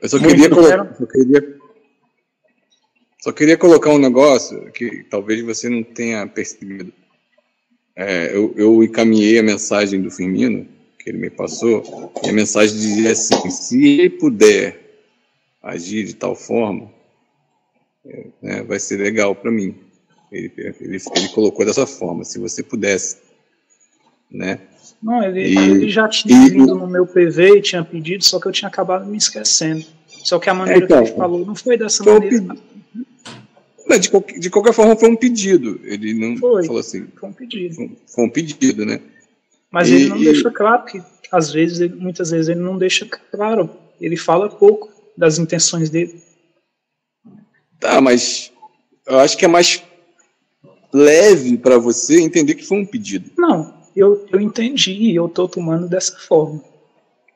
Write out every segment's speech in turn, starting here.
Eu só queria, colocar, só queria, só queria colocar um negócio que talvez você não tenha percebido. É, eu, eu encaminhei a mensagem do Firmino, que ele me passou, e a mensagem dizia assim: se ele puder agir de tal forma, é, né, vai ser legal para mim. Ele, ele, ele colocou dessa forma: se você pudesse, né? Não, ele, e, ele já tinha e, vindo no meu PV e tinha pedido, só que eu tinha acabado me esquecendo. Só que a maneira então, que ele falou não foi dessa foi maneira. Não, de, qualquer, de qualquer forma, foi um pedido. Ele não foi, falou assim. Foi um pedido. Foi, foi um pedido, né? Mas e, ele não deixa claro que, às vezes, ele, muitas vezes, ele não deixa claro. Ele fala pouco das intenções dele. Tá, mas eu acho que é mais leve para você entender que foi um pedido. Não, eu, eu entendi e eu tô tomando dessa forma.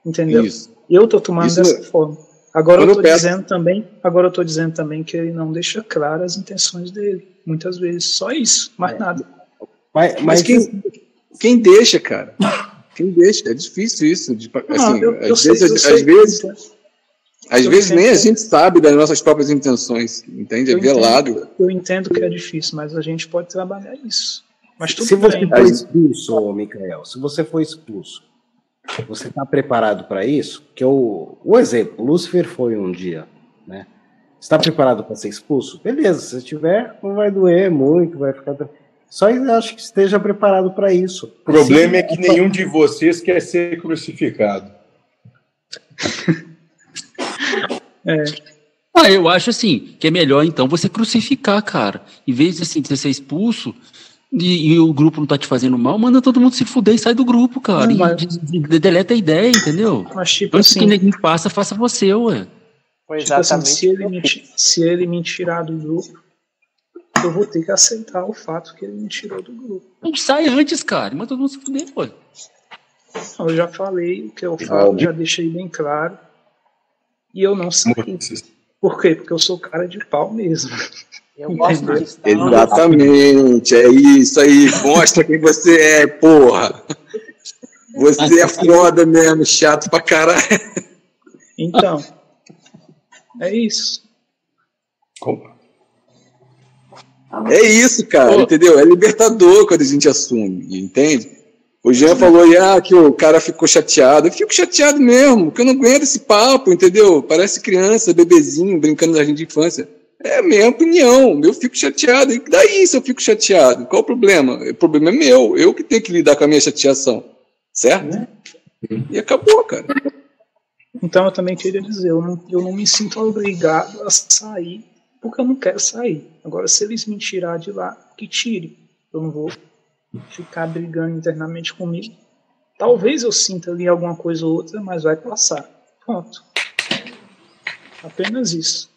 Entendeu? Isso. Eu tô tomando Isso dessa é... forma. Agora eu estou dizendo também, agora eu tô dizendo também que ele não deixa claras as intenções dele, muitas vezes, só isso, mais é. nada. Mas, mas, mas quem, quem deixa, cara? Quem deixa? É difícil isso. De, assim, eu, eu às, sei, vezes, às vezes, às vezes nem a gente sabe das nossas próprias intenções, entende? É velado. Entendo, eu entendo que é difícil, mas a gente pode trabalhar isso. Mas tudo se você for expulso, Micael, se você for expulso, você está preparado para isso? Que o, o exemplo, Lúcifer foi um dia, né? Está preparado para ser expulso? Beleza, se estiver, não vai doer muito, vai ficar. Só acho que esteja preparado para isso. O problema Sim, é que nenhum de vocês quer ser crucificado. é. Ah, eu acho assim, que é melhor então você crucificar, cara. Em vez de assim, você ser expulso, e, e, o grupo não tá te fazendo mal, manda todo mundo se fuder e sai do grupo, cara. Não, mas... e, deleta a ideia, entendeu? Mas tipo Antes assim, que ninguém faça, faça você, ué. Foi tipo assim, se, ele me, se ele me tirar do grupo, eu vou ter que aceitar o fato que ele me tirou do grupo. Não sai antes, cara. Manda todo mundo se fuder, pô. Eu já falei o que eu falo, já deixei bem claro. E eu não saí. Por quê? Porque eu sou cara de pau mesmo. Eu gosto disso. Exatamente, é isso aí. Mostra quem você é, porra. Você é foda mesmo, chato pra caralho. Então, é isso. É isso, cara, Pô. entendeu? É libertador quando a gente assume, entende? O Jean falou ah, que o cara ficou chateado. Eu fico chateado mesmo, porque eu não aguento esse papo, entendeu? Parece criança, bebezinho, brincando no jardim de infância. É a minha opinião, eu fico chateado. E daí se eu fico chateado? Qual o problema? O problema é meu, eu que tenho que lidar com a minha chateação. Certo? É. E acabou, cara. Então eu também queria dizer, eu não, eu não me sinto obrigado a sair porque eu não quero sair. Agora, se eles me tirar de lá, que tire. Eu não vou ficar brigando internamente comigo. Talvez eu sinta ali alguma coisa ou outra, mas vai passar. Pronto. Apenas isso.